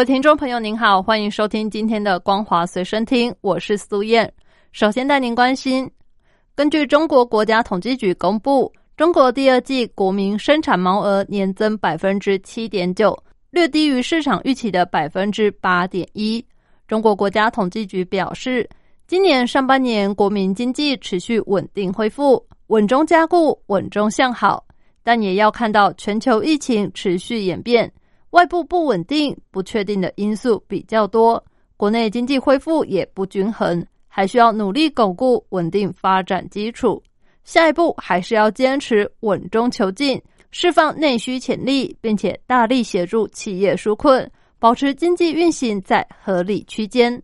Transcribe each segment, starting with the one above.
位听众朋友，您好，欢迎收听今天的光华随身听，我是苏燕。首先带您关心，根据中国国家统计局公布，中国第二季国民生产毛额年增百分之七点九，略低于市场预期的百分之八点一。中国国家统计局表示，今年上半年国民经济持续稳定恢复，稳中加固，稳中向好，但也要看到全球疫情持续演变。外部不稳定、不确定的因素比较多，国内经济恢复也不均衡，还需要努力巩固稳定发展基础。下一步还是要坚持稳中求进，释放内需潜力，并且大力协助企业纾困，保持经济运行在合理区间。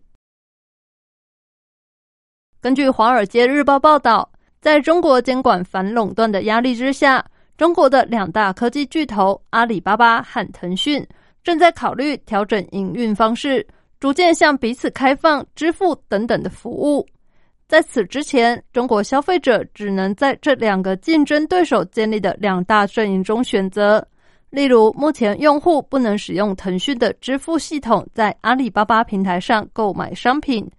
根据《华尔街日报》报道，在中国监管反垄断的压力之下。中国的两大科技巨头阿里巴巴和腾讯正在考虑调整营运方式，逐渐向彼此开放支付等等的服务。在此之前，中国消费者只能在这两个竞争对手建立的两大阵营中选择。例如，目前用户不能使用腾讯的支付系统在阿里巴巴平台上购买商品。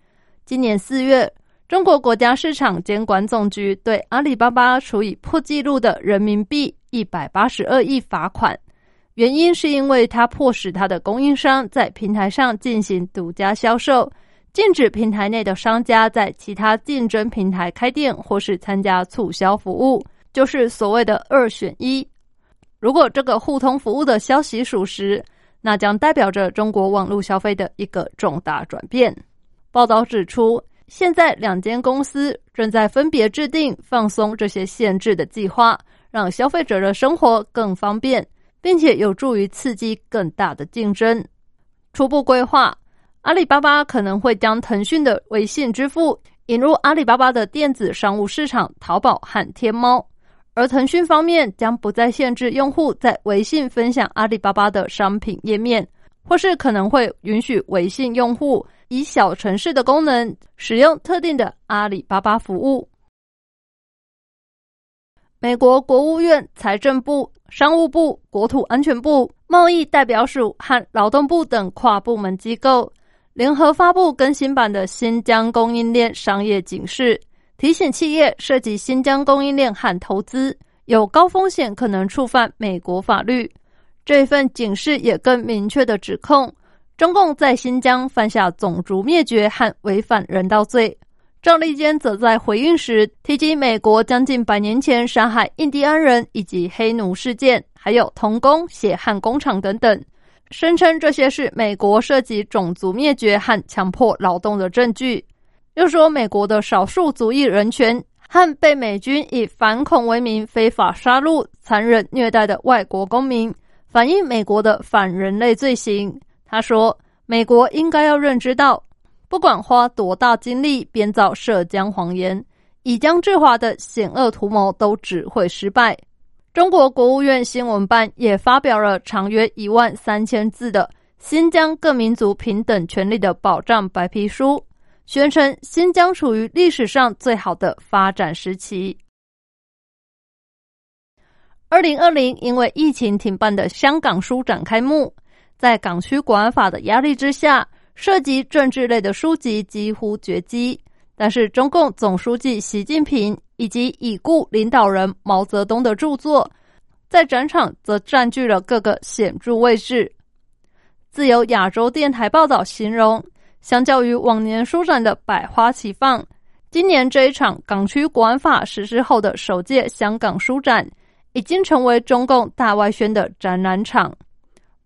今年四月。中国国家市场监管总局对阿里巴巴处以破纪录的人民币一百八十二亿罚款，原因是因为它迫使它的供应商在平台上进行独家销售，禁止平台内的商家在其他竞争平台开店或是参加促销服务，就是所谓的二选一。如果这个互通服务的消息属实，那将代表着中国网络消费的一个重大转变。报道指出。现在，两间公司正在分别制定放松这些限制的计划，让消费者的生活更方便，并且有助于刺激更大的竞争。初步规划，阿里巴巴可能会将腾讯的微信支付引入阿里巴巴的电子商务市场淘宝和天猫，而腾讯方面将不再限制用户在微信分享阿里巴巴的商品页面，或是可能会允许微信用户。以小城市的功能使用特定的阿里巴巴服务。美国国务院、财政部、商务部、国土安全部、贸易代表署和劳动部等跨部门机构联合发布更新版的《新疆供应链商业警示》，提醒企业涉及新疆供应链和投资有高风险，可能触犯美国法律。这份警示也更明确的指控。中共在新疆犯下种族灭绝和违反人道罪。赵立坚则在回应时提及美国将近百年前杀害印第安人以及黑奴事件，还有童工血汗工厂等等，声称这些是美国涉及种族灭绝和强迫劳动的证据。又说美国的少数族裔人权和被美军以反恐为名非法杀戮、残忍虐待的外国公民，反映美国的反人类罪行。他说：“美国应该要认知到，不管花多大精力编造涉疆谎言，以疆制华的险恶图谋都只会失败。”中国国务院新闻办也发表了长约一万三千字的《新疆各民族平等权利的保障白皮书》，宣称新疆处于历史上最好的发展时期。二零二零因为疫情停办的香港书展开幕。在港区国安法的压力之下，涉及政治类的书籍几乎绝迹。但是，中共总书记习近平以及已故领导人毛泽东的著作，在展场则占据了各个显著位置。自由亚洲电台报道形容，相较于往年书展的百花齐放，今年这一场港区国安法实施后的首届香港书展，已经成为中共大外宣的展览场。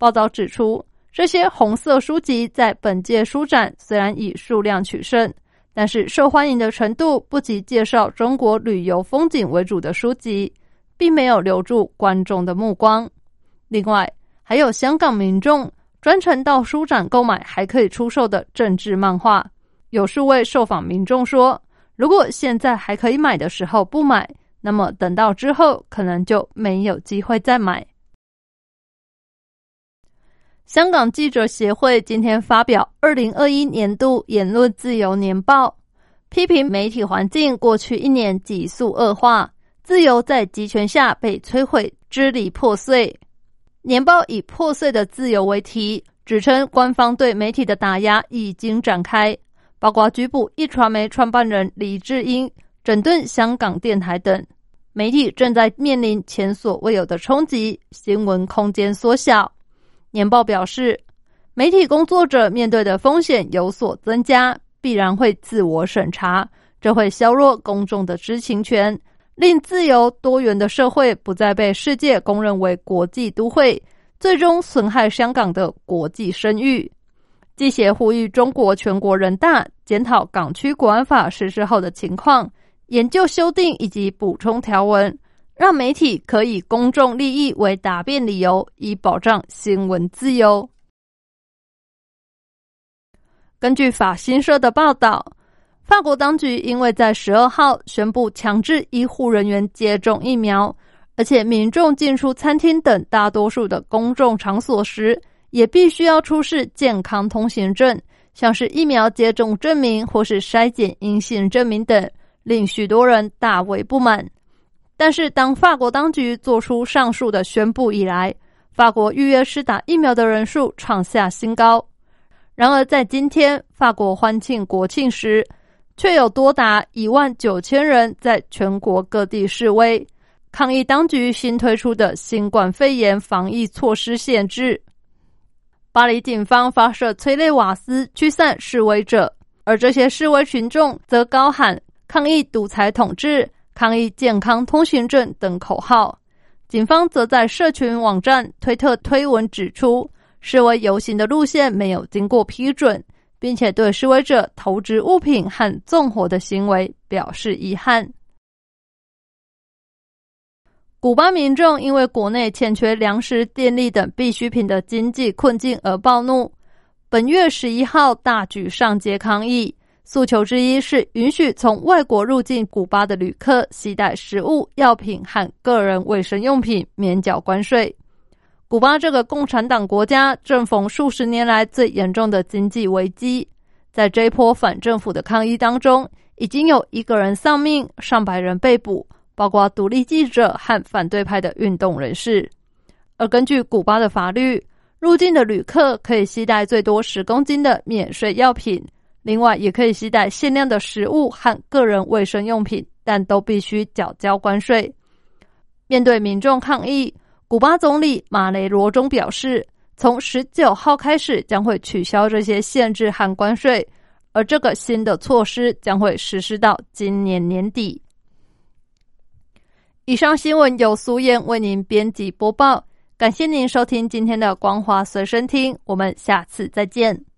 报道指出，这些红色书籍在本届书展虽然以数量取胜，但是受欢迎的程度不及介绍中国旅游风景为主的书籍，并没有留住观众的目光。另外，还有香港民众专程到书展购买还可以出售的政治漫画，有数位受访民众说，如果现在还可以买的时候不买，那么等到之后可能就没有机会再买。香港记者协会今天发表二零二一年度言论自由年报，批评媒体环境过去一年急速恶化，自由在集权下被摧毁，支离破碎。年报以“破碎的自由”为题，指称官方对媒体的打压已经展开，包括拘捕一传媒创办人李志英、整顿香港电台等，媒体正在面临前所未有的冲击，新闻空间缩小。年报表示，媒体工作者面对的风险有所增加，必然会自我审查，这会削弱公众的知情权。令自由多元的社会不再被世界公认为国际都会，最终损害香港的国际声誉。记协呼吁中国全国人大检讨港区国安法实施后的情况，研究修订以及补充条文，让媒体可以公众利益为答辩理由，以保障新闻自由。根据法新社的报道。法国当局因为在十二号宣布强制医护人员接种疫苗，而且民众进出餐厅等大多数的公众场所时，也必须要出示健康通行证，像是疫苗接种证明或是筛检阴性证明等，令许多人大为不满。但是，当法国当局做出上述的宣布以来，法国预约施打疫苗的人数创下新高。然而，在今天法国欢庆国庆时，却有多达一万九千人在全国各地示威，抗议当局新推出的新冠肺炎防疫措施限制。巴黎警方发射催泪瓦斯驱散示威者，而这些示威群众则高喊抗议独裁统治、抗议健康通行证等口号。警方则在社群网站推特推文指出，示威游行的路线没有经过批准。并且对示威者投掷物品和纵火的行为表示遗憾。古巴民众因为国内欠缺粮食、电力等必需品的经济困境而暴怒，本月十一号大举上街抗议，诉求之一是允许从外国入境古巴的旅客携带食物、药品和个人卫生用品免缴关税。古巴这个共产党国家正逢数十年来最严重的经济危机，在这一波反政府的抗议当中，已经有一个人丧命，上百人被捕，包括独立记者和反对派的运动人士。而根据古巴的法律，入境的旅客可以携带最多十公斤的免税药品，另外也可以携带限量的食物和个人卫生用品，但都必须缴交关税。面对民众抗议。古巴总理马雷罗中表示，从十九号开始将会取消这些限制和关税，而这个新的措施将会实施到今年年底。以上新闻由苏燕为您编辑播报，感谢您收听今天的光华随身听，我们下次再见。